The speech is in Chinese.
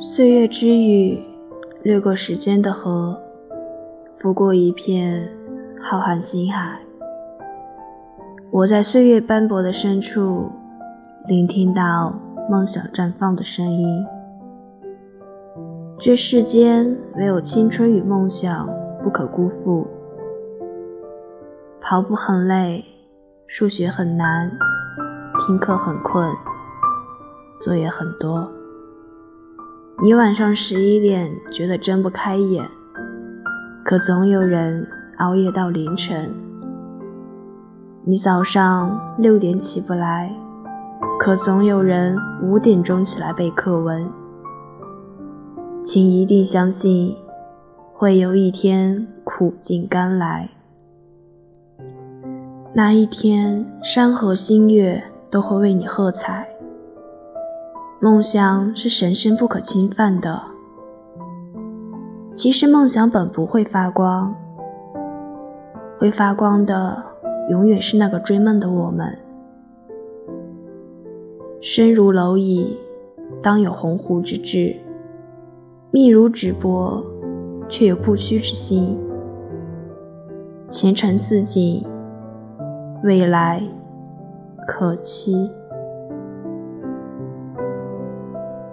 岁月之雨，掠过时间的河，拂过一片浩瀚星海。我在岁月斑驳的深处，聆听到梦想绽放的声音。这世间唯有青春与梦想不可辜负。跑步很累，数学很难，听课很困，作业很多。你晚上十一点觉得睁不开眼，可总有人熬夜到凌晨。你早上六点起不来，可总有人五点钟起来背课文。请一定相信，会有一天苦尽甘来。那一天，山河星月都会为你喝彩。梦想是神圣不可侵犯的，其实梦想本不会发光，会发光的永远是那个追梦的我们。身如蝼蚁，当有鸿鹄之志。密如纸帛，却有不屈之心。前程似锦，未来可期。